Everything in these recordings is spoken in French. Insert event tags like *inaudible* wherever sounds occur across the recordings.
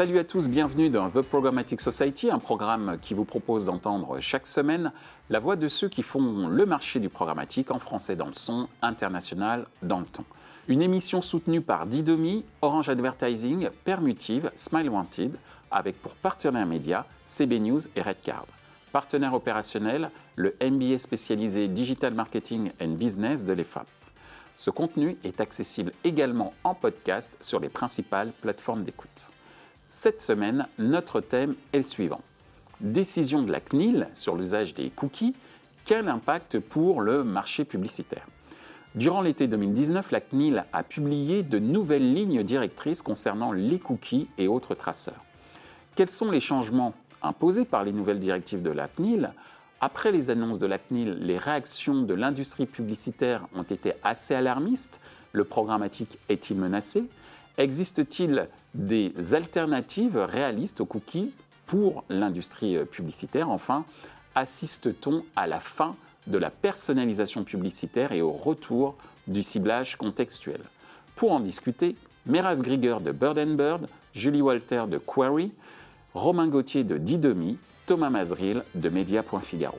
Salut à tous, bienvenue dans The Programmatic Society, un programme qui vous propose d'entendre chaque semaine la voix de ceux qui font le marché du programmatique en français dans le son, international dans le temps. Une émission soutenue par Didomi, Orange Advertising, Permutive, Smile Wanted, avec pour partenaires médias CB News et Redcard. Partenaire opérationnel, le MBA spécialisé Digital Marketing and Business de l'EFAP. Ce contenu est accessible également en podcast sur les principales plateformes d'écoute. Cette semaine, notre thème est le suivant. Décision de la CNIL sur l'usage des cookies, quel impact pour le marché publicitaire? Durant l'été 2019, la CNIL a publié de nouvelles lignes directrices concernant les cookies et autres traceurs. Quels sont les changements imposés par les nouvelles directives de la CNIL? Après les annonces de la CNIL, les réactions de l'industrie publicitaire ont été assez alarmistes. Le programmatique est-il menacé? Existe-t-il des alternatives réalistes aux cookies pour l'industrie publicitaire Enfin, assiste-t-on à la fin de la personnalisation publicitaire et au retour du ciblage contextuel? Pour en discuter, Merav Grieger de Bird Bird, Julie Walter de Query, Romain Gauthier de Didomi, Thomas Mazril de Media.figaro.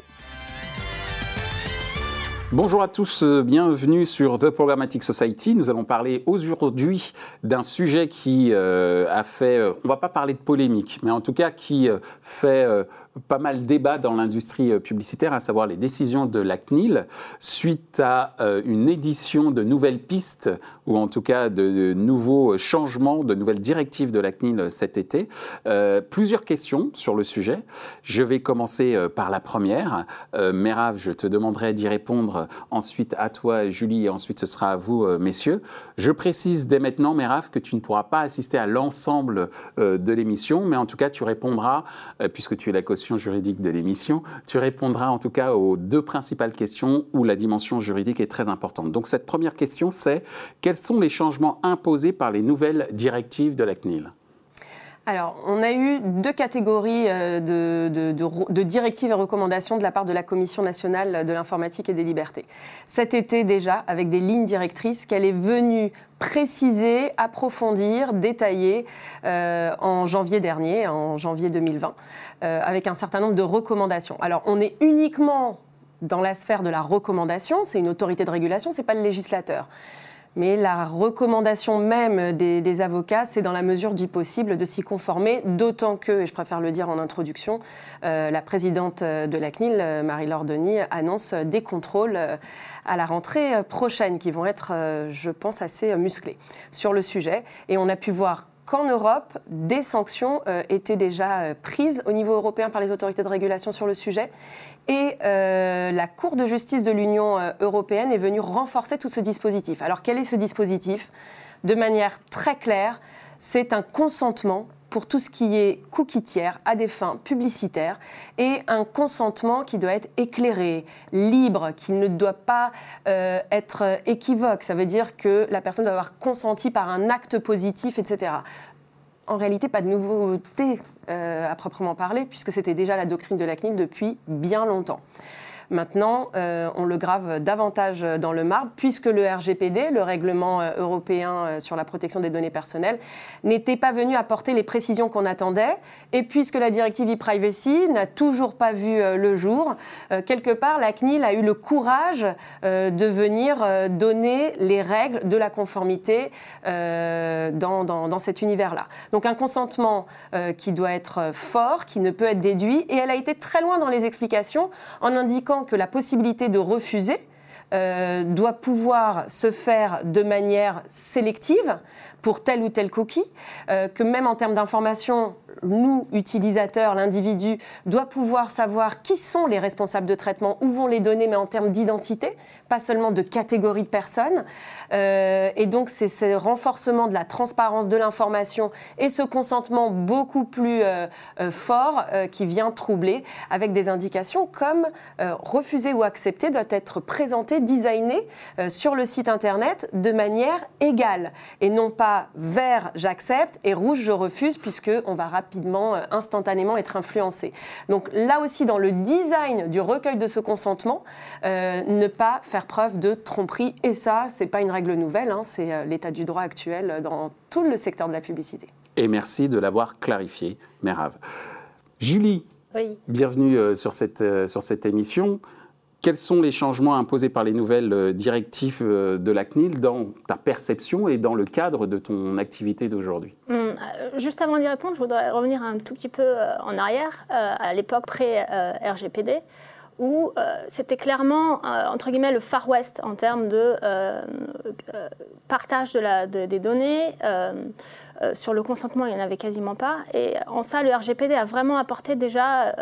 Bonjour à tous, euh, bienvenue sur The Programmatic Society. Nous allons parler aujourd'hui d'un sujet qui euh, a fait, euh, on va pas parler de polémique, mais en tout cas qui fait pas mal débat dans l'industrie publicitaire, à savoir les décisions de la CNIL suite à une édition de nouvelles pistes, ou en tout cas de, nouveaux changements, de nouvelles directives de la CNIL cet été. plusieurs questions sur le sujet. Je vais commencer par la première. Merav, je te demanderai d'y répondre ensuite à toi, Julie, et ensuite ce sera à vous, euh, messieurs. Je précise dès maintenant, Méraf, que tu ne pourras pas assister à l'ensemble euh, de l'émission, mais en tout cas, tu répondras, euh, puisque tu es la caution juridique de l'émission, tu répondras en tout cas aux deux principales questions où la dimension juridique est très importante. Donc cette première question, c'est quels sont les changements imposés par les nouvelles directives de la CNIL? Alors, on a eu deux catégories euh, de, directives et recommandations de la part de la Commission nationale de l'informatique et des libertés. Cet été déjà, avec des lignes directrices qu'elle est venue préciser, approfondir, détailler euh, en janvier dernier, en janvier 2020, euh, avec un certain nombre de recommandations. Alors, on est uniquement dans la sphère de la recommandation, c'est une autorité de régulation, ce n'est pas le législateur. Mais la recommandation même des, avocats, c'est dans la mesure du possible de s'y conformer, d'autant que, et je préfère le dire en introduction, euh, la présidente de la CNIL, euh, Marie-Laure Denis, annonce des contrôles euh, à la rentrée prochaine qui vont être, je pense, assez musclés sur le sujet. Et on a pu voir qu'en Europe, des sanctions étaient déjà prises au niveau européen par les autorités de régulation sur le sujet et euh, la Cour de justice de l'Union euh, européenne est venue renforcer tout ce dispositif. Alors quel est ce dispositif? De manière très claire, c'est un consentement pour tout ce qui est cookie tiers à des fins publicitaires et un consentement qui doit être éclairé, libre, qui ne doit pas euh, être équivoque. Ça veut dire que la personne doit avoir consenti par un acte positif, etc en réalité pas de nouveauté euh, à proprement parler, puisque c'était déjà la doctrine de la CNIL depuis bien longtemps. Maintenant, euh, on le grave davantage dans le marbre, puisque le RGPD, le règlement euh, européen euh, sur la protection des données personnelles, n'était pas venu apporter les précisions qu'on attendait, et puisque la directive e-privacy n'a toujours pas vu le jour, quelque part, la CNIL a eu le courage de venir donner les règles de la conformité dans, dans, cet univers-là. Donc un consentement qui doit être fort, qui ne peut être déduit, et elle a été très loin dans les explications en indiquant que la possibilité de refuser euh, doit pouvoir se faire de manière sélective pour tel ou tel cookie, euh, que même en termes d'information, nous, utilisateurs, l'individu, doit pouvoir savoir qui sont les responsables de traitement, où vont les données, mais en termes d'identité, pas seulement de catégorie de personnes. Euh, et donc, c'est ce renforcement de la transparence de l'information et ce consentement beaucoup plus euh, euh, fort qui vient troubler avec des indications comme refuser ou accepter doit être présenté, designé sur le site internet de manière égale et non pas vert j'accepte et rouge je refuse puisque on va rapidement, instantanément être influencé. Donc là aussi, dans le design du recueil de ce consentement, ne pas faire preuve de tromperie. Et ça, c'est pas une règle nouvelle, hein, c'est euh, l'état du droit actuel dans tout le secteur de la publicité. Et merci de l'avoir clarifié, Mérave. Julie, bienvenue sur cette, sur cette émission. Quels sont les changements imposés par les nouvelles euh, directives euh, de la CNIL dans ta perception et dans le cadre de ton activité d'aujourd'hui? Hum, euh, Juste avant d'y répondre, je voudrais revenir un tout petit peu en arrière, à l'époque pré-RGPD où c'était clairement, entre guillemets, le Far West en termes de partage de la, des données. sur le consentement, il n'y en avait quasiment pas. Et en ça, le RGPD a vraiment apporté déjà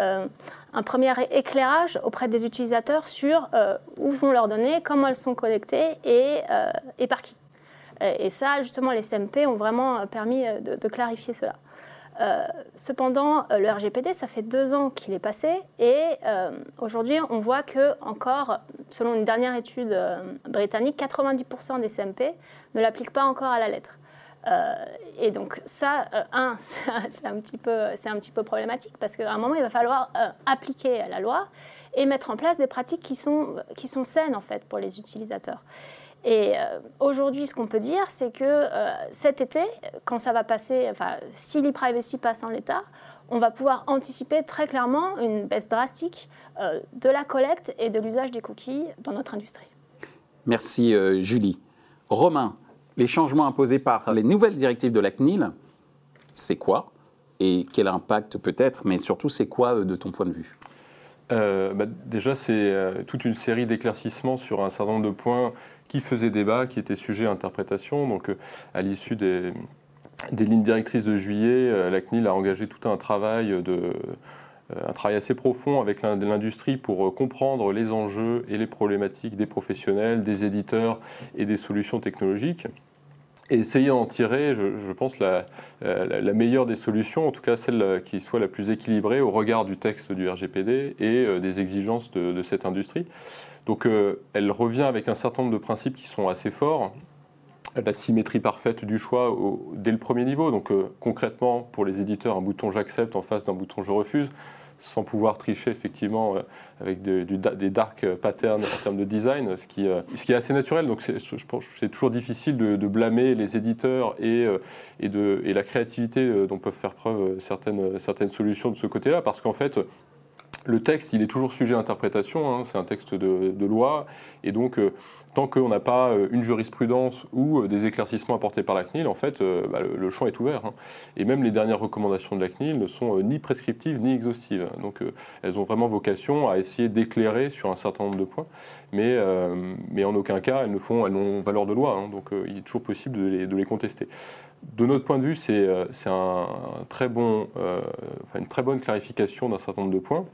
un premier éclairage auprès des utilisateurs sur euh, où vont leurs données, comment elles sont collectées et, euh, par qui. Et ça, justement, les CMP ont vraiment permis euh, de, clarifier cela. Cependant, le RGPD, ça fait deux ans qu'il est passé et aujourd'hui, on voit que encore, selon une dernière étude britannique, 90% des CMP ne l'appliquent pas encore à la lettre. Euh, et donc ça, euh, un, *laughs* c'est un, petit peu, problématique parce qu'à un moment, il va falloir euh, appliquer la loi et mettre en place des pratiques qui sont, qui sont saines en fait pour les utilisateurs. Et aujourd'hui, ce qu'on peut dire, c'est que cet été, quand ça va passer, enfin, si l'e-privacy passe en l'état, on va pouvoir anticiper très clairement une baisse drastique de la collecte et de l'usage des cookies dans notre industrie. Merci Julie. Romain, les changements imposés par les nouvelles directives de la CNIL, c'est quoi Et quel impact peut-être Mais surtout, c'est quoi euh, de ton point de vue? Euh, bah, Déjà, c'est euh, toute une série d'éclaircissements sur un certain nombre de points qui faisaient débat, qui étaient sujets à interprétation. Donc, à l'issue des, des, lignes directrices de juillet, la CNIL a engagé tout un travail de un travail assez profond avec l'industrie pour comprendre les enjeux et les problématiques des professionnels, des éditeurs et des solutions technologiques et essayer d'en tirer, je, pense, la, meilleure des solutions, en tout cas celle qui soit la plus équilibrée au regard du texte du RGPD et euh, des exigences de, cette industrie. Donc euh, elle revient avec un certain nombre de principes qui sont assez forts. La symétrie parfaite du choix dès le premier niveau. Donc euh, concrètement, pour les éditeurs, un bouton j'accepte en face d'un bouton je refuse sans pouvoir tricher effectivement euh, avec des dark patterns en termes de design, ce qui, euh, est assez naturel. Donc je pense c'est toujours difficile de, blâmer les éditeurs et, euh, la créativité dont peuvent faire preuve certaines, solutions de ce côté-là, parce qu'en fait, le texte, il est toujours sujet à interprétation, hein. c'est un texte de, loi, et donc tant qu'on n'a pas euh, une jurisprudence ou euh, des éclaircissements apportés par la CNIL, en fait, euh, bah, le, champ est ouvert. Hein. Et même les dernières recommandations de la CNIL ne sont ni prescriptives ni exhaustives. Donc elles ont vraiment vocation à essayer d'éclairer sur un certain nombre de points, mais, mais en aucun cas elles ne font, elles n'ont valeur de loi. Hein. donc il est toujours possible de les, de les contester. De notre point de vue, c'est un bon, une très bonne clarification d'un certain nombre de points.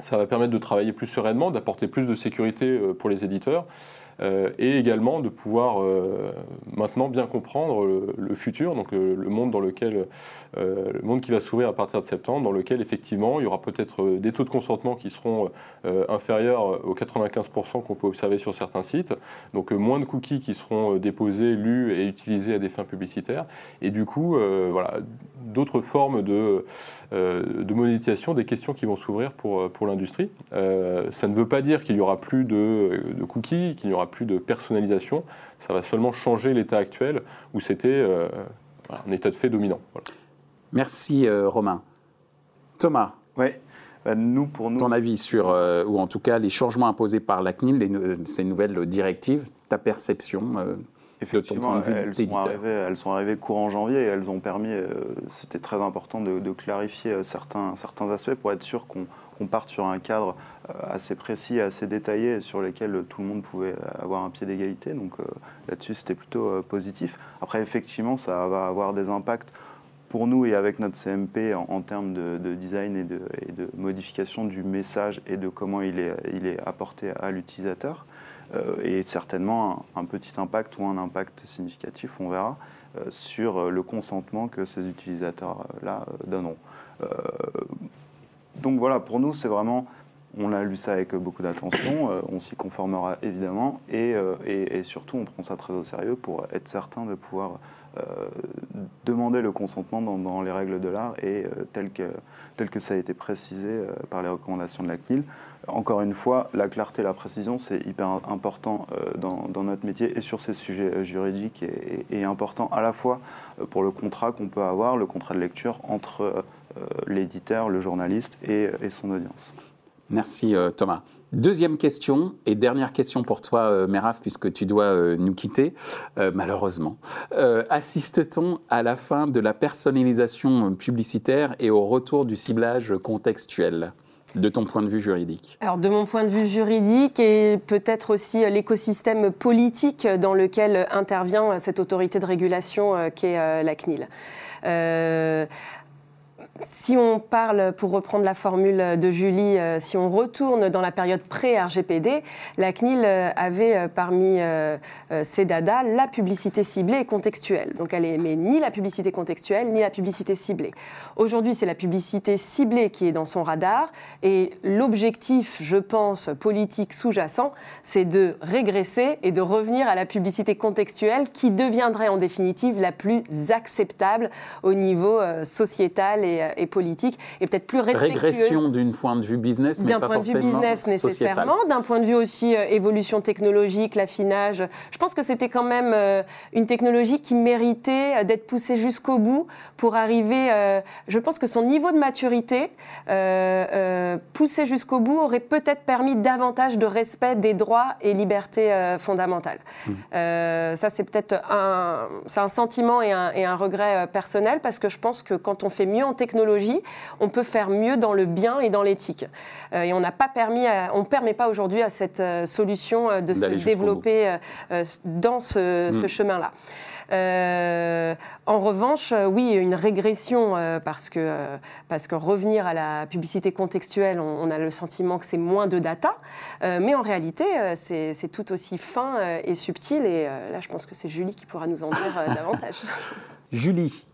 Ça va permettre de travailler plus sereinement, d'apporter plus de sécurité pour les éditeurs. Euh, et également de pouvoir euh, maintenant bien comprendre le, futur, donc le, monde dans lequel, euh, le monde qui va s'ouvrir à partir de septembre, dans lequel effectivement il y aura peut-être des taux de consentement qui seront inférieurs aux 95% qu'on peut observer sur certains sites, donc moins de cookies qui seront déposés, lus et utilisés à des fins publicitaires, et du coup voilà d'autres formes de, de monétisation, des questions qui vont s'ouvrir pour, pour l'industrie. ça ne veut pas dire qu'il n'y aura plus de, de cookies, qu'il n'y aura plus de personnalisation, ça va seulement changer l'état actuel où c'était euh, un état de fait dominant. Merci euh, Romain. Thomas Oui. Bah, nous, pour nous... Ton avis sur, euh, ou en tout cas les changements imposés par la CNIL, ces nouvelles directives, ta perception Effectivement, elles, sont arrivées, elles sont arrivées courant janvier et elles ont permis, c'était très important de, clarifier certains, certains aspects pour être sûr qu'on parte sur un cadre euh, assez précis, assez détaillé, sur lequel tout le monde pouvait avoir un pied d'égalité. Donc euh, là-dessus, c'était plutôt euh, positif. Après, effectivement, ça va avoir des impacts pour nous et avec notre CMP en, termes de, design et de, modification du message et de comment il est apporté à l'utilisateur. et certainement un, petit impact ou un impact significatif, on verra, sur le consentement que ces utilisateurs-là donneront. Donc voilà, pour nous, c'est vraiment, on a lu ça avec beaucoup d'attention, euh, on s'y conformera évidemment, euh, et, surtout, on prend ça très au sérieux pour être certain de pouvoir euh, demander le consentement dans, les règles de l'art et tel, que, ça a été précisé par les recommandations de la CNIL. encore une fois, la clarté et la précision, c'est hyper important dans, notre métier et sur ces sujets juridiques et, important à la fois pour le contrat qu'on peut avoir, le contrat de lecture entre l'éditeur, le journaliste et, son audience. Merci Thomas. Deuxième question et dernière question pour toi, euh, puisque tu dois euh, nous quitter, euh, malheureusement. Assiste-t-on à la fin de la personnalisation publicitaire et au retour du ciblage contextuel de ton point de vue juridique? Alors de mon point de vue juridique et peut-être aussi l'écosystème politique dans lequel intervient cette autorité de régulation qu'est la CNIL si on parle, pour reprendre la formule de Julie, euh, si on retourne dans la période pré-RGPD, la CNIL euh, avait euh, parmi ses dada la publicité ciblée et contextuelle. Donc elle n'aimait ni la publicité contextuelle ni la publicité ciblée. Aujourd'hui, c'est la publicité ciblée qui est dans son radar et l'objectif, je pense, politique sous-jacent, c'est de régresser et de revenir à la publicité contextuelle qui deviendrait en définitive la plus acceptable au niveau sociétal et et politique et peut-être plus respectueuse. Régression d'un point de vue business, mais D'un point de vue business nécessairement, d'un point de vue aussi euh, évolution technologique, l'affinage. Je pense que c'était quand même euh, une technologie qui méritait euh, d'être poussée jusqu'au bout pour arriver. je pense que son niveau de maturité poussé jusqu'au bout aurait peut-être permis davantage de respect des droits et libertés fondamentales. Mmh. ça, c'est peut-être un, un sentiment et un, et un regret personnel parce que je pense que quand on fait mieux en technologie on peut faire mieux dans le bien et dans l'éthique. Euh, et on n'a pas permis, on ne permet pas aujourd'hui à cette euh, solution euh, de se développer dans ce, hmm. chemin-là. en revanche, oui, une régression parce que parce que revenir à la publicité contextuelle, on, a le sentiment que c'est moins de data, mais en réalité, c'est tout aussi fin et subtil. Et là, je pense que c'est Julie qui pourra nous en dire *laughs* davantage. Julie,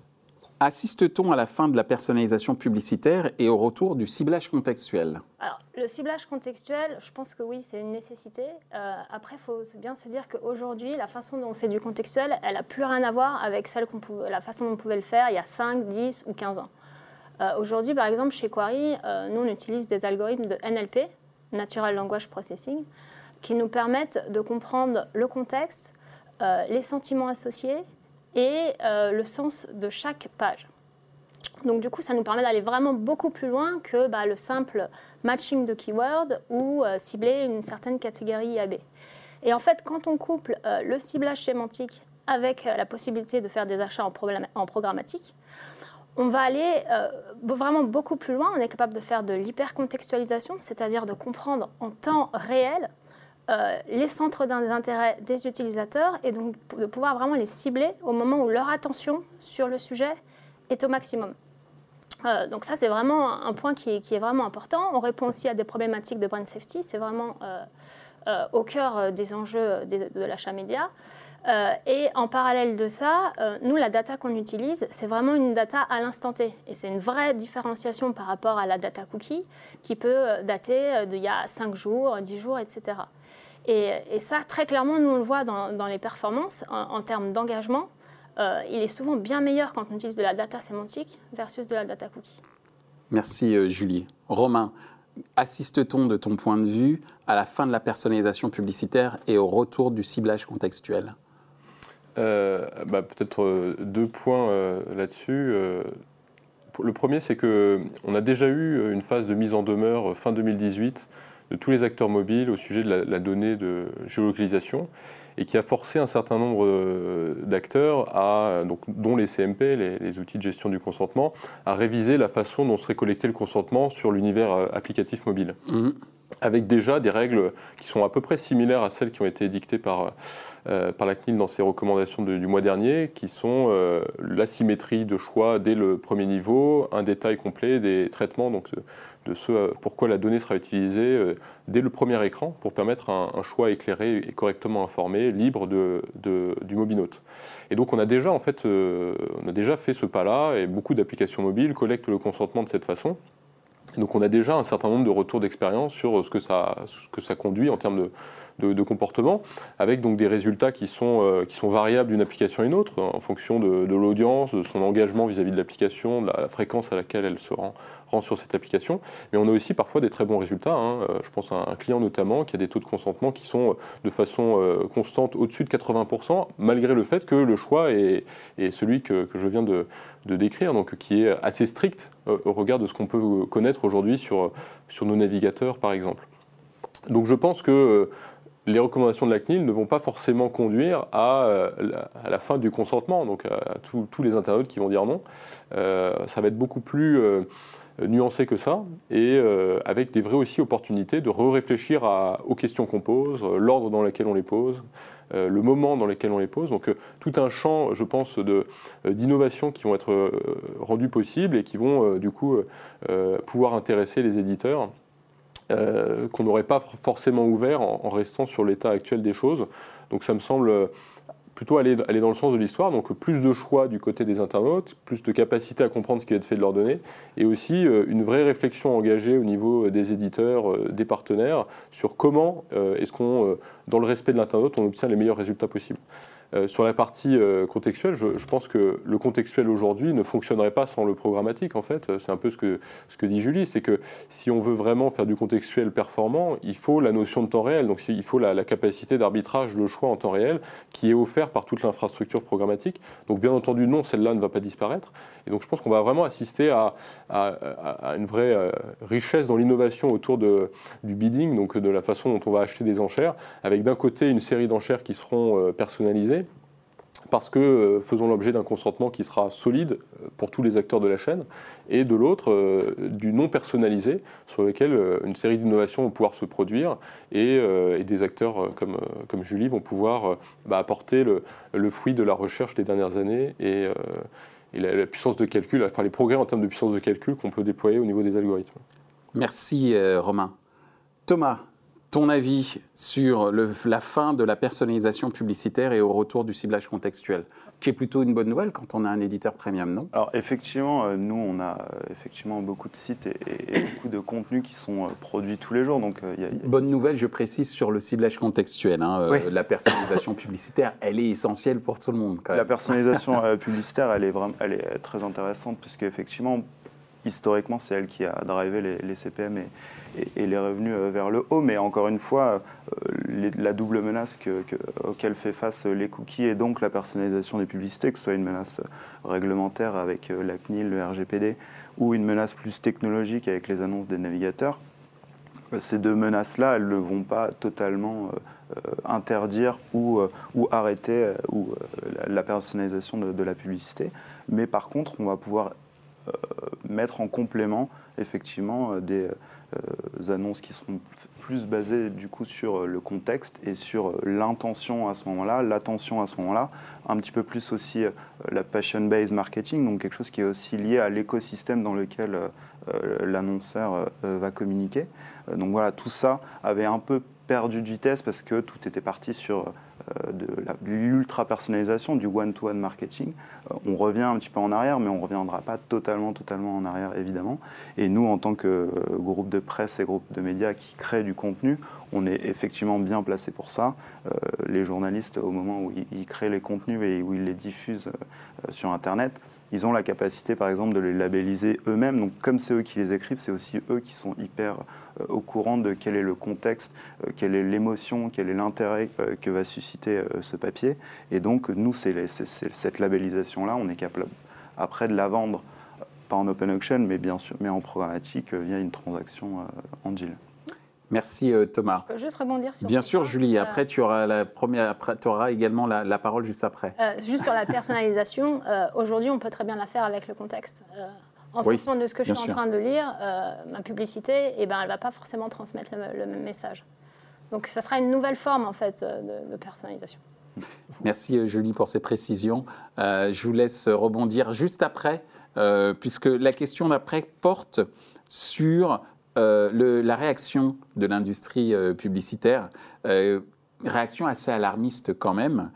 Assiste-t-on à la fin de la personnalisation publicitaire et au retour du ciblage contextuel? Alors, le ciblage contextuel, je pense que oui, c'est une nécessité. Euh, après, il faut bien se dire qu'aujourd'hui, la façon dont on fait du contextuel, elle n'a plus rien à voir avec celle qu'on la façon dont on pouvait le faire il y a 5, 10 ou 15 ans. Euh, aujourd'hui, par exemple, chez Quarry, euh, nous, on utilise des algorithmes de NLP, Natural Language Processing, qui nous permettent de comprendre le contexte, les sentiments associés et euh, le sens de chaque page. Donc du coup, ça nous permet d'aller vraiment beaucoup plus loin que bah, le simple matching de keywords ou euh, cibler une certaine catégorie IAB. Et en fait, quand on couple euh, le ciblage sémantique avec la possibilité de faire des achats en, en programmatique, on va aller vraiment beaucoup plus loin. On est capable de faire de l'hypercontextualisation, c'est-à-dire de comprendre en temps réel euh, les centres d'intérêt des utilisateurs et donc de pouvoir vraiment les cibler au moment où leur attention sur le sujet est au maximum. Euh, donc ça, c'est vraiment un point qui est, vraiment important. On répond aussi à des problématiques de brand safety. C'est vraiment euh, au cœur des enjeux de, de l'achat média. et en parallèle de ça, nous, la data qu'on utilise, c'est vraiment une data à l'instant T. Et c'est une vraie différenciation par rapport à la data cookie qui peut dater d'il y a 5 jours, 10 jours, etc. Et, ça, très clairement, nous on le voit dans, les performances en, termes d'engagement. Euh, il est souvent bien meilleur quand on utilise de la data sémantique versus de la data cookie. Merci euh, Julie. Romain, assiste-t-on de ton point de vue à la fin de la personnalisation publicitaire et au retour du ciblage contextuel? Euh, bah, Peut-être deux points là-dessus. le premier, c'est qu'on a déjà eu une phase de mise en demeure fin 2018 de tous les acteurs mobiles au sujet de la, donnée de géolocalisation et qui a forcé un certain nombre euh, d'acteurs, dont les CMP, les, outils de gestion du consentement, à réviser la façon dont serait collecté le consentement sur l'univers euh, applicatif mobile. Mmh. Avec déjà des règles qui sont à peu près similaires à celles qui ont été édictées par, euh, par la CNIL dans ses recommandations du mois dernier, qui sont la symétrie de choix dès le premier niveau, un détail complet des traitements, donc de ce euh, pourquoi la donnée sera utilisée euh, dès le premier écran pour permettre un, choix éclairé et correctement informé, libre de, du mobinote. Et donc on a déjà en fait, euh, on a déjà fait ce pas-là et beaucoup d'applications mobiles collectent le consentement de cette façon. Donc on a déjà un certain nombre de retours d'expérience sur ce que, ça, ce que ça conduit en termes de, de, comportement, avec donc des résultats qui sont, qui sont variables d'une application à une autre, en fonction de, l'audience, de son engagement vis-à-vis de l'application, de la, fréquence à laquelle elle se rend, rend, sur cette application. Mais on a aussi parfois des très bons résultats. Hein. Je pense à un client notamment qui a des taux de consentement qui sont de façon constante au-dessus de 80%, malgré le fait que le choix est, celui que, que, je viens de, de, décrire, donc qui est assez strict au regard de ce qu'on peut connaître aujourd'hui sur, sur nos navigateurs, par exemple. Donc je pense que euh, les recommandations de la CNIL ne vont pas forcément conduire à, euh, à la fin du consentement, donc à, tous les internautes qui vont dire non. Euh, ça va être beaucoup plus nuancé que ça, et avec des vraies aussi opportunités de re-réfléchir aux questions qu'on pose, l'ordre dans lequel on les pose, le moment dans lequel on les pose. Donc tout un champ, je pense, d'innovations qui vont être rendues possibles et qui vont du coup pouvoir intéresser les éditeurs euh, qu'on n'aurait pas forcément ouvert en, restant sur l'état actuel des choses. Donc ça me semble plutôt aller, aller dans le sens de l'histoire, donc plus de choix du côté des internautes, plus de capacité à comprendre ce qui être fait de leurs données, et aussi euh, une vraie réflexion engagée au niveau des éditeurs, euh, des partenaires, sur comment est-ce qu'on, dans le respect de l'internaute, on obtient les meilleurs résultats possibles. Euh, sur la partie euh, contextuelle, je, pense que le contextuel aujourd'hui ne fonctionnerait pas sans le programmatique, en fait. C'est un peu ce que, ce que dit Julie, c'est que si on veut vraiment faire du contextuel performant, il faut la notion de temps réel. Donc il faut la, capacité d'arbitrage, le choix en temps réel, qui est offert par toute l'infrastructure programmatique. Donc bien entendu, non, celle-là ne va pas disparaître. Et donc je pense qu'on va vraiment assister à, une vraie euh, richesse dans l'innovation autour du bidding, donc de la façon dont on va acheter des enchères, avec d'un côté une série d'enchères qui seront personnalisées, parce que euh, faisons l'objet d'un consentement qui sera solide euh, pour tous les acteurs de la chaîne, et de l'autre, euh, du non personnalisé, sur lequel une série d'innovations vont pouvoir se produire, et, des acteurs comme, Julie vont pouvoir bah, apporter le, fruit de la recherche des dernières années et, la, puissance de calcul, enfin les progrès en termes de puissance de calcul qu'on peut déployer au niveau des algorithmes. Merci Romain. Thomas, ton avis sur la fin de la personnalisation publicitaire et au retour du ciblage contextuel, qui est plutôt une bonne nouvelle quand on a un éditeur premium, non? Alors effectivement, euh, nous on a euh, effectivement beaucoup de sites et, beaucoup de contenus qui sont euh, produits tous les jours. Donc, Bonne nouvelle, je précise sur le ciblage contextuel. Hein, la personnalisation *laughs* publicitaire, elle est essentielle pour tout le monde. La personnalisation *laughs* publicitaire, elle est, vraiment, elle est très intéressante puisque effectivement, historiquement, c'est elle qui a drivé les, CPM et, les revenus euh, vers le haut. Mais encore une fois, euh, la double menace que, auquel fait face les cookies et donc la personnalisation des publicités, que ce soit une menace réglementaire avec euh, la CNIL, le RGPD, ou une menace plus technologique avec les annonces des navigateurs, ces deux menaces-là, elles ne vont pas totalement interdire ou, ou arrêter ou, la, personnalisation de, de, la publicité. Mais par contre, on va pouvoir mettre en complément effectivement des, euh, annonces qui seront plus basées du coup sur euh, le contexte et sur euh, l'intention à ce moment-là, l'attention à ce moment-là, un petit peu plus aussi la passion-based marketing, donc quelque chose qui est aussi lié à l'écosystème dans lequel l'annonceur va communiquer. donc voilà, tout ça avait un peu perdu de vitesse parce que tout était parti sur euh, de l'ultra-personnalisation, du one-to-one marketing. Euh, on revient un petit peu en arrière, mais on ne reviendra pas totalement, totalement en arrière, évidemment. Et nous, en tant que euh, groupe de presse et groupe de médias qui créent du contenu, on est effectivement bien placé pour ça. les journalistes, au moment où ils, créent les contenus et où ils les diffusent sur Internet, ils ont la capacité, par exemple, de les labelliser eux-mêmes. Donc, comme c'est eux qui les écrivent, c'est aussi eux qui sont hyper euh, au courant de quel est le contexte, euh, quelle est l'émotion, quel est l'intérêt euh, que va susciter ce papier. Et donc, nous, c'est cette labellisation-là, on est capable après de la vendre, pas en open auction, mais bien sûr, mais en programmatique via une transaction en deal. Merci Thomas. Je peux juste rebondir sur. Bien sûr, Julie. Après, tu auras la première. Après, tu auras également la, parole juste après. juste sur la personnalisation. Aujourd'hui, on peut très bien la faire avec le contexte en fonction de ce que je suis en train de lire, euh, ma publicité, eh ben, elle ne va pas forcément transmettre le, même message. Donc ça sera une nouvelle forme en fait de, personnalisation. Merci euh, Julie pour ces précisions. Euh, je vous laisse rebondir juste après, puisque la question d'après porte sur la réaction de l'industrie publicitaire. réaction assez alarmiste quand même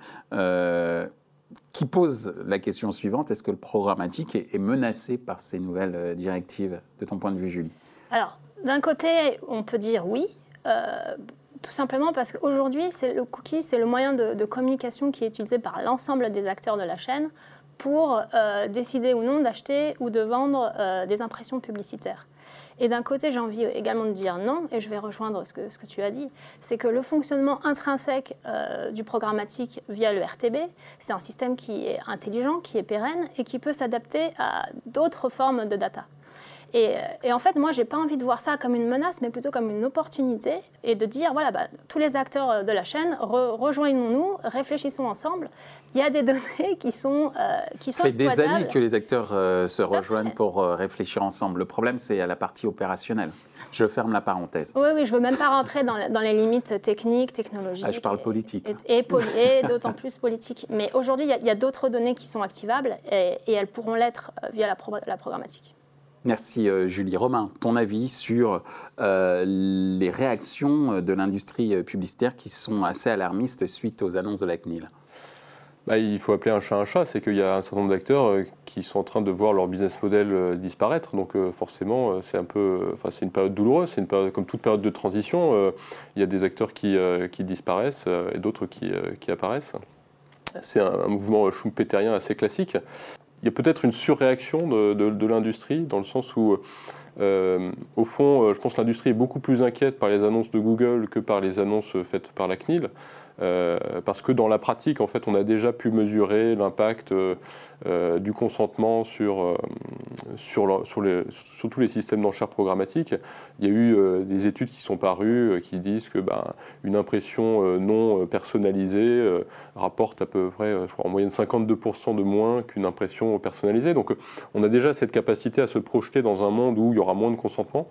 qui pose la question suivante est-ce que le programmatique est, menacé par ces nouvelles euh, directives, de ton point de vue, Julie? Alors, d'un côté, on peut dire oui. Euh, tout simplement parce qu'aujourd'hui, le cookie, c'est le moyen de, communication qui est utilisé par l'ensemble des acteurs de la chaîne pour euh, décider ou non d'acheter ou de vendre euh, des impressions publicitaires. Et d'un côté, j'ai envie également de dire non, et je vais rejoindre ce que, tu as dit, c'est que le fonctionnement intrinsèque euh, du programmatique via le RTB, c'est un système qui est intelligent, qui est pérenne et qui peut s'adapter à d'autres formes de data. Et, en fait, moi, j'ai pas envie de voir ça comme une menace, mais plutôt comme une opportunité et de dire voilà, bah, tous les acteurs de la chaîne, rejoignons-nous, réfléchissons ensemble. Il y a des *laughs* données qui sont euh, qui sont. Ça fait des années que les acteurs euh, se rejoignent pour euh, réfléchir ensemble. Le problème, c'est à la partie opérationnelle. Je ferme la parenthèse. Oui, oui, je veux même pas rentrer dans, dans les limites techniques, technologiques. Ah, je parle politique. Et, et, d'autant plus politique. Mais aujourd'hui, il y a, d'autres données qui sont activables et, elles pourront l'être via la, la programmatique. Merci euh, Julie. Romain, ton avis sur euh, les réactions de l'industrie euh, publicitaire qui sont assez alarmistes suite aux annonces de la CNIL? Bah, il faut appeler un chat un chat, c'est qu'il y a un certain nombre d'acteurs qui sont en train de voir leur business model disparaître. Donc forcément, c'est un peu, c'est une période douloureuse, c'est une période comme toute période de transition. il y a des acteurs qui, qui disparaissent et d'autres qui, qui, apparaissent. C'est un, mouvement schumpeterien assez classique il y a peut-être une surréaction de, l'industrie, dans le sens où, euh, au fond, euh, je pense que l'industrie est beaucoup plus inquiète par les annonces de Google que par les annonces faites par la CNIL. Euh, parce que dans la pratique, en fait, on a déjà pu mesurer l'impact euh, du consentement sur, sur, les, tous les systèmes d'enchères programmatiques. Il y a eu des études qui sont parues qui disent que ben, une impression non personnalisée rapporte à peu près, je crois, en moyenne 52% de moins qu'une impression personnalisée. Donc, on a déjà cette capacité à se projeter dans un monde où il y aura moins de consentement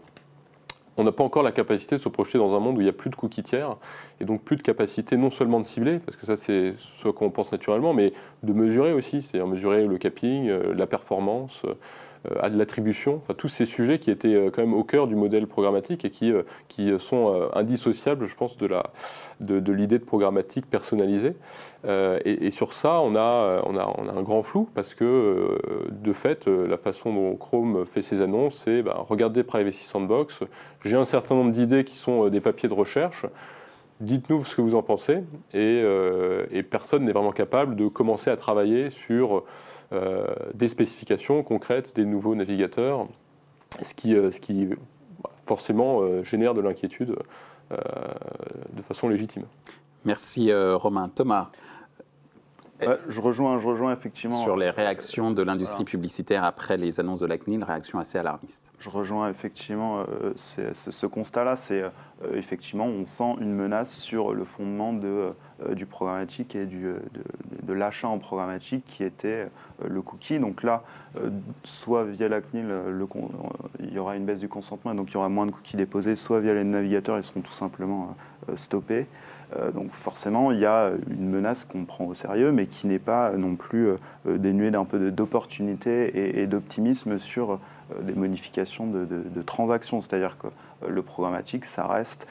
on n'a pas encore la capacité de se projeter dans un monde où il n'y a plus de cookies tiers et donc plus de capacité non seulement de cibler, parce que ça c'est ce qu'on pense naturellement, mais de mesurer aussi, c'est-à-dire mesurer le capping, euh, la performance, euh, à de l'attribution, enfin, tous ces sujets qui étaient euh, quand même au cœur du modèle programmatique et qui, qui sont indissociables, je pense, de l'idée de, de, programmatique personnalisée. et, sur ça, on a, on, a, on a un grand flou parce que, de fait, la façon dont Chrome fait ses annonces, c'est bah, regardez Privacy Sandbox, j'ai un certain nombre d'idées qui sont des papiers de recherche dites-nous ce que vous en pensez. Et, et personne n'est vraiment capable de commencer à travailler sur euh, des spécifications concrètes des nouveaux navigateurs, ce qui, euh, ce qui forcément euh, génère de l'inquiétude de façon légitime. Merci Romain. Thomas je, rejoins, je rejoins effectivement. Sur les réactions de l'industrie publicitaire après les annonces de la CNIL, réactions assez alarmistes. Je rejoins effectivement euh, ce constat-là. C'est euh, effectivement, on sent une menace sur le fondement de, euh, du programmatique et du, de, l'achat en programmatique qui était le cookie. Donc là, soit via la CNIL, le, il y aura une baisse du consentement, donc il y aura moins de cookies déposés, soit via les navigateurs, ils seront tout simplement stoppés. Euh, donc forcément, il y a une menace qu'on prend au sérieux, mais qui n'est pas non plus euh, dénuée d'un peu d'opportunité et, d'optimisme sur euh, des modifications de, transactions. C'est-à-dire que le programmatique, ça reste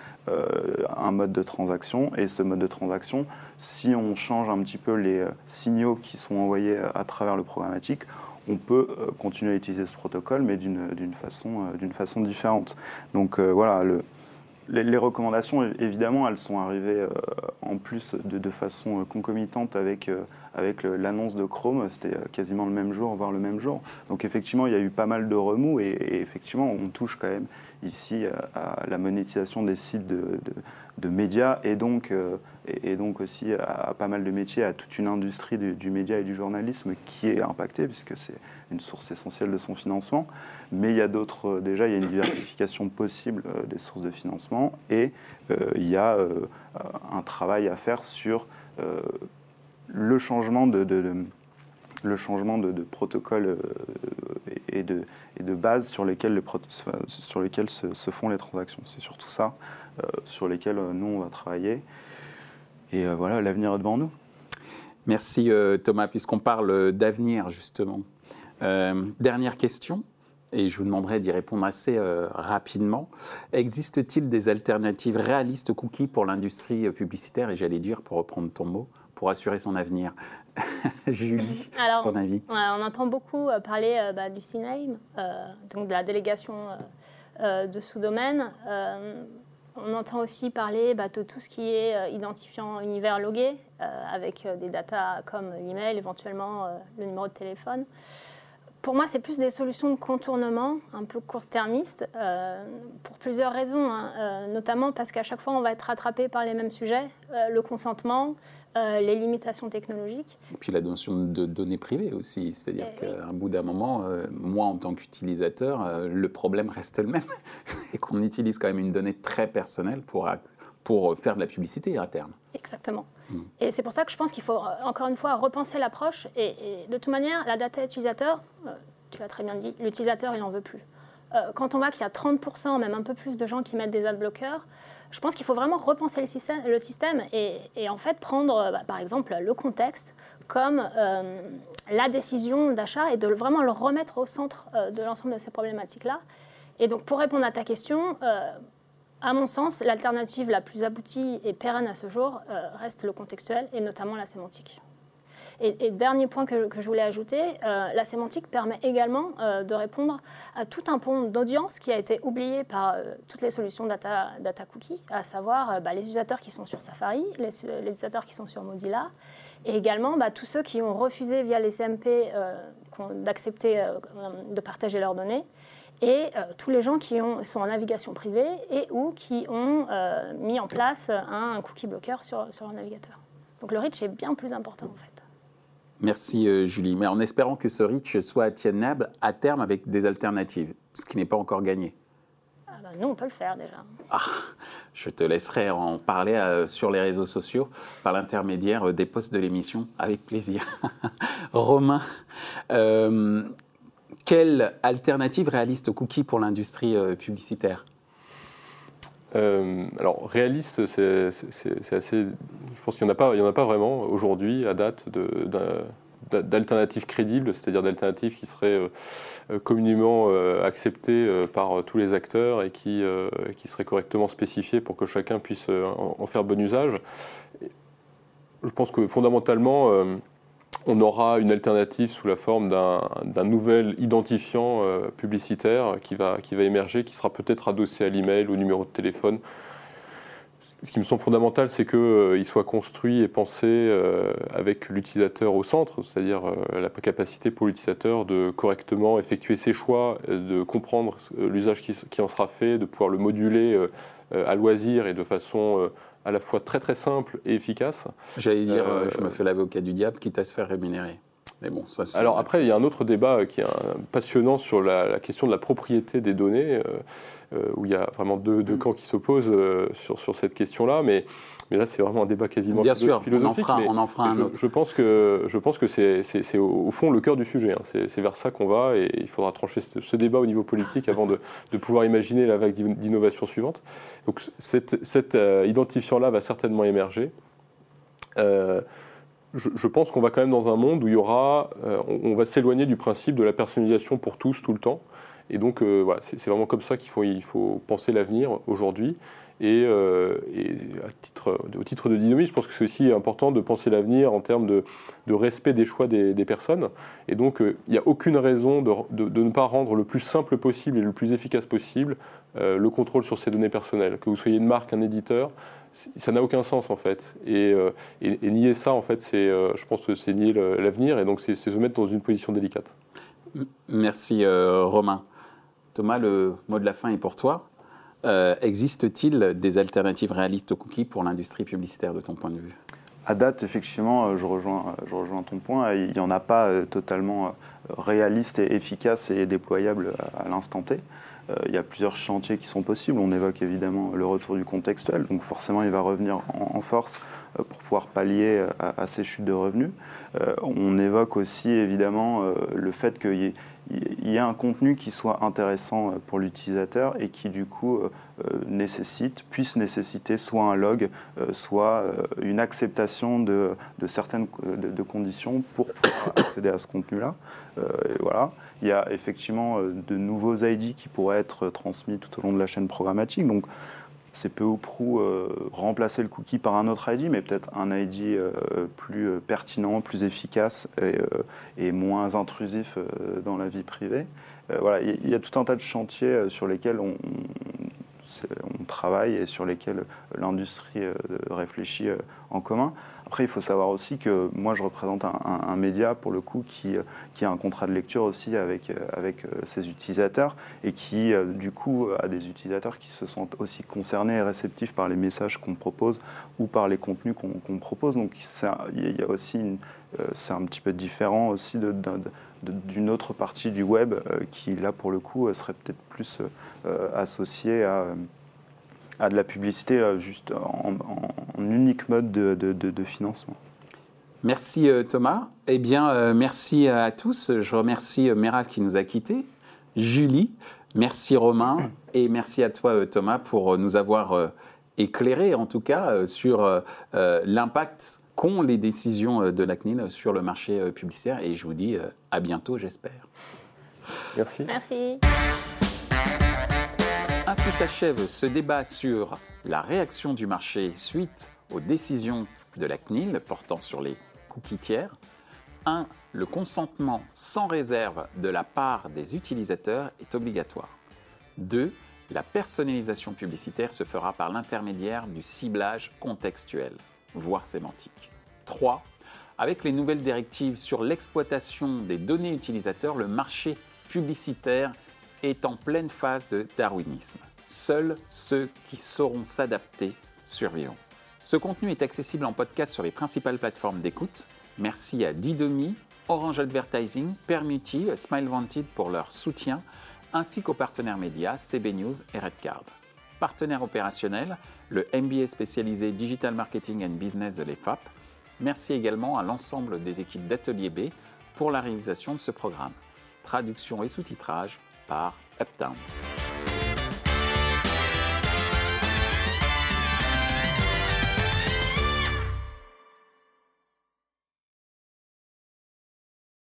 un mode de transaction, et ce mode de transaction, si on change un petit peu les signaux qui sont envoyés à travers le programmatique, on peut continuer à utiliser ce protocole, mais d'une façon, façon différente. Donc voilà, le, les, recommandations, évidemment, elles sont arrivées euh, en plus de, façon euh, concomitante avec, euh, avec l'annonce de Chrome. C'était quasiment le même jour, voire le même jour. Donc effectivement, il y a eu pas mal de remous et, effectivement, on touche quand même ici à, la monétisation des sites de, médias et donc, et, donc aussi à, pas mal de métiers, à toute une industrie du média et du journalisme qui est impactée puisque c'est une source essentielle de son financement. Mais il y a d'autres, euh, déjà, il y a une diversification possible euh, des sources de financement et euh, il y a un travail à faire sur le changement de, le changement de, protocole et de, et de base sur lesquels se, font les transactions. C'est surtout ça sur lesquels nous, on va travailler. Et voilà, l'avenir est devant nous. Merci Thomas, puisqu'on parle d'avenir justement. dernière question et je vous demanderai d'y répondre assez euh, rapidement. Existe-t-il des alternatives réalistes cookies pour l'industrie euh, publicitaire, et j'allais dire, pour reprendre ton mot, pour assurer son avenir? *laughs* Julie, *laughs* Alors, ton avis? On entend beaucoup euh, parler bah, du CNAME, donc de la délégation de sous-domaine. on entend aussi parler bah, de tout ce qui est identifiant univers logué, avec des datas comme l'email, éventuellement le numéro de téléphone. Pour moi, c'est plus des solutions de contournement, un peu court-termistes, pour plusieurs raisons, hein. notamment parce qu'à chaque fois, on va être rattrapé par les mêmes sujets, le consentement, euh, les limitations technologiques. Et puis la notion de données privées aussi, c'est-à-dire eh qu'à un bout d'un moment, euh, moi en tant qu'utilisateur, euh, le problème reste le même, *laughs* c'est qu'on utilise quand même une donnée très personnelle pour, pour faire de la publicité à terme. Exactement. Hmm. Et c'est pour ça que je pense qu'il faut encore une fois repenser l'approche. Et, de toute manière, la data utilisateur, tu l'as très bien dit, l'utilisateur, il n'en veut plus. quand on voit qu'il y a 30%, même un peu plus de gens qui mettent des adblockers, je pense qu'il faut vraiment repenser le système, et, en fait prendre, euh, bah, par exemple, le contexte comme euh, la décision d'achat et de vraiment le remettre au centre euh, de l'ensemble de ces problématiques-là. Et donc, pour répondre à ta question, à mon sens, l'alternative la plus aboutie et pérenne à ce jour reste le contextuel et notamment la sémantique. Et, dernier point que, je voulais ajouter, euh, la sémantique permet également euh, de répondre à tout un pont d'audience qui a été oublié par euh, toutes les solutions data, cookies, à savoir bah, les utilisateurs qui sont sur Safari, les, utilisateurs qui sont sur Mozilla, et également bah, tous ceux qui ont refusé via les CMP d'accepter de partager leurs données et tous les gens qui ont, sont en navigation privée et ou qui ont mis en place un, cookie blocker sur, sur leur navigateur. Donc le reach est bien plus important en fait. Merci euh, Julie, mais en espérant que ce reach soit atteignable à terme avec des alternatives, ce qui n'est pas encore gagné. Ah bah nous, on peut le faire déjà. Ah, je te laisserai en parler euh, sur les réseaux sociaux par l'intermédiaire euh, des posts de l'émission, avec plaisir. *laughs* Romain, quelle alternative réaliste aux cookies pour l'industrie publicitaire? Alors, réaliste, c'est assez. Je pense qu'il n'y en, a pas vraiment aujourd'hui, à date, d'alternatives crédibles, c'est-à-dire d'alternatives qui seraient euh, communément euh, acceptées euh, par tous les acteurs et qui seraient correctement spécifiées pour que chacun puisse en, faire bon usage. Je pense que fondamentalement, on aura une alternative sous la forme d'un nouvel identifiant publicitaire qui va, émerger, qui sera peut-être adossé à l'email, au numéro de téléphone. Ce qui me semble fondamental, c'est qu'il euh, soit construit et pensé euh, avec l'utilisateur au centre, c'est-à-dire euh, la capacité pour l'utilisateur de correctement effectuer ses choix, de comprendre l'usage qui, en sera fait, de pouvoir le moduler à loisir et de façon à la fois très très simple et efficace. J'allais dire, je me fais l'avocat du diable, quitte à se faire rémunérer. Mais bon, ça, Alors après, il y a un autre débat qui est passionnant sur la, question de la propriété des données. Euh, où il y a vraiment deux, deux camps qui s'opposent euh, sur, sur cette question-là. Mais, mais là, c'est vraiment un débat quasiment Bien sûr, philosophique. On en fera, un je, autre. Je pense que, je pense que c'est au fond le cœur du sujet. Hein. C'est vers ça qu'on va et il faudra trancher ce, débat au niveau politique avant de, de pouvoir imaginer la vague d'innovation suivante. Donc cet, cet euh, identifiant-là va certainement émerger. Je, pense qu'on va quand même dans un monde où il y aura, on, on, va s'éloigner du principe de la personnalisation pour tous tout le temps. Et donc, euh, c'est vraiment comme ça qu'il faut, penser l'avenir aujourd'hui. Et, euh, au titre de dynamisme, je pense que c'est aussi important de penser l'avenir en termes de, respect des choix des, personnes. Et donc, euh, il n'y a aucune raison de, ne pas rendre le plus simple possible et le plus efficace possible le contrôle sur ces données personnelles. Que vous soyez une marque, un éditeur, ça n'a aucun sens en fait. Et, et, nier ça, en fait, c'est, je pense que c'est nier l'avenir et donc c'est se mettre dans une position délicate. Merci Romain. Thomas, le mot de la fin est pour toi. Euh, existe-t-il des alternatives réalistes aux cookies pour l'industrie publicitaire de ton point de vue? À date, effectivement, euh, je rejoins, je rejoins ton point. Il n'y en a pas euh, totalement réaliste et efficace et déployable à l'instant T. Il y a plusieurs chantiers qui sont possibles. On évoque évidemment le retour du contextuel, donc forcément il va revenir en, force pour pouvoir pallier à, ces chutes de revenus. On évoque aussi évidemment le fait qu'il y ait a un contenu qui soit intéressant euh, pour l'utilisateur et qui du coup euh, euh, nécessite, puisse nécessiter soit un log, soit une acceptation de, certaines de, conditions pour pouvoir accéder à ce contenu-là. voilà. Il y a effectivement de nouveaux ID qui pourraient être transmis tout au long de la chaîne programmatique. Donc, c'est peu ou prou euh, remplacer le cookie par un autre ID, mais peut-être un ID euh, plus euh, pertinent, plus efficace et, moins intrusif dans la vie privée. voilà, il y, a tout un tas de chantiers sur lesquels on, travaille et sur lesquels l'industrie réfléchit en commun. Après, il faut savoir aussi que moi, je représente un, média, pour le coup, qui, qui, a un contrat de lecture aussi avec, avec ses utilisateurs et qui, du coup, a des utilisateurs qui se sentent aussi concernés et réceptifs par les messages qu'on propose ou par les contenus qu'on propose. Donc, il y a aussi c'est un petit peu différent aussi d'une autre partie du web qui, là, pour le coup, serait peut-être plus associée à à de la publicité euh, juste en, unique mode de, financement. Merci euh, Thomas. Eh bien, euh, merci à tous. Je remercie Merav qui nous a quittés, Julie, merci Romain *coughs* et merci à toi Thomas pour nous avoir éclairé en tout cas sur l'impact qu'ont les décisions de la CNIL sur le marché publicitaire et je vous dis à bientôt j'espère. Merci. Merci. Ainsi s'achève ce débat sur la réaction du marché suite aux décisions de la CNIL portant sur les cookies tiers. 1. Le consentement sans réserve de la part des utilisateurs est obligatoire. 2. La personnalisation publicitaire se fera par l'intermédiaire du ciblage contextuel, voire sémantique. 3. Avec les nouvelles directives sur l'exploitation des données utilisateurs, le marché publicitaire est en pleine phase de darwinisme. Seuls ceux qui sauront s'adapter survivront. Ce contenu est accessible en podcast sur les principales plateformes d'écoute. Merci à Didomi, Orange Advertising, Permuti, Smile Wanted pour leur soutien, ainsi qu'aux partenaires médias CB News et Redcard. Partenaire opérationnel, le MBA spécialisé Digital Marketing and Business de l'EFAP. Merci également à l'ensemble des équipes d'Atelier B pour la réalisation de ce programme. Traduction et sous-titrage par Uptown.